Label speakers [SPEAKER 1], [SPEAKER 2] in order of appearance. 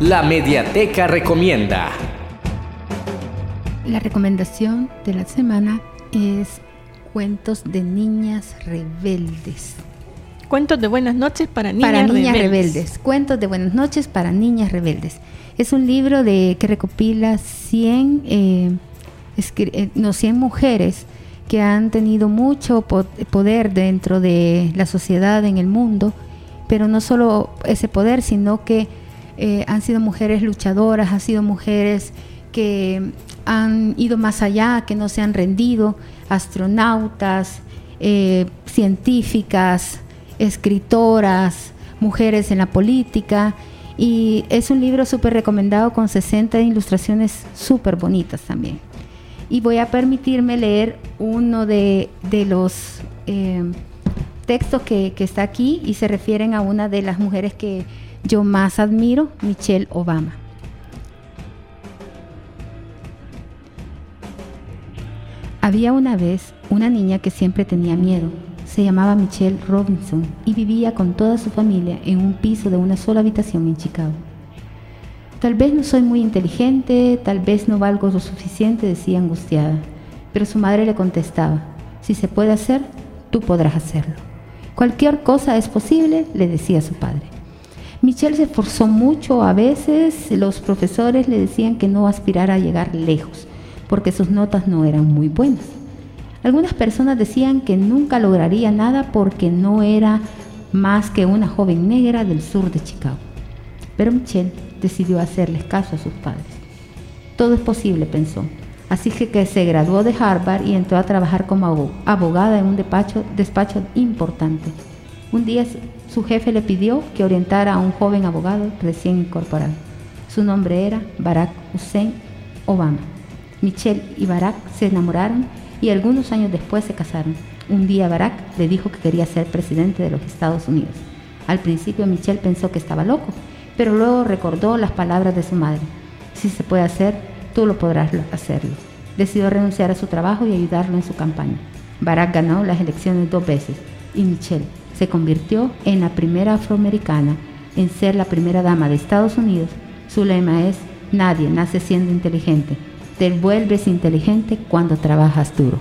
[SPEAKER 1] La Mediateca Recomienda.
[SPEAKER 2] La recomendación de la semana es Cuentos de Niñas Rebeldes.
[SPEAKER 3] Cuentos de buenas noches para niñas,
[SPEAKER 2] para niñas
[SPEAKER 3] rebeldes.
[SPEAKER 2] rebeldes. Cuentos de buenas noches para niñas rebeldes. Es un libro de, que recopila 100, eh, escri- eh, no, 100 mujeres que han tenido mucho po- poder dentro de la sociedad, en el mundo, pero no solo ese poder, sino que eh, han sido mujeres luchadoras, han sido mujeres que han ido más allá, que no se han rendido, astronautas, eh, científicas, escritoras, mujeres en la política. Y es un libro súper recomendado con 60 ilustraciones súper bonitas también. Y voy a permitirme leer uno de, de los eh, textos que, que está aquí y se refieren a una de las mujeres que yo más admiro, Michelle Obama. Había una vez una niña que siempre tenía miedo. Se llamaba Michelle Robinson y vivía con toda su familia en un piso de una sola habitación en Chicago. Tal vez no soy muy inteligente, tal vez no valgo lo suficiente, decía angustiada. Pero su madre le contestaba, si se puede hacer, tú podrás hacerlo. Cualquier cosa es posible, le decía su padre. Michelle se esforzó mucho, a veces los profesores le decían que no aspirara a llegar lejos, porque sus notas no eran muy buenas. Algunas personas decían que nunca lograría nada porque no era más que una joven negra del sur de Chicago. Pero Michelle decidió hacerles caso a sus padres. Todo es posible, pensó. Así que, que se graduó de Harvard y entró a trabajar como abo- abogada en un despacho importante. Un día su- jefe le pidió que orientara a un joven abogado recién incorporado. Su nombre era Barack Hussein Obama. Michelle y Barack se enamoraron y algunos años después se casaron. Un día Barack le dijo que quería ser presidente de los Estados Unidos. Al principio Michelle pensó que estaba loco, pero luego recordó las palabras de su madre. Si se puede hacer, tú lo podrás lo- hacerlo. Decidió renunciar a su trabajo y ayudarlo en su campaña. Barack ganó las elecciones dos veces y Michelle se convirtió en la primera afroamericana en ser la primera dama de Estados Unidos. Su lema es, nadie nace siendo inteligente, te vuelves inteligente cuando trabajas duro.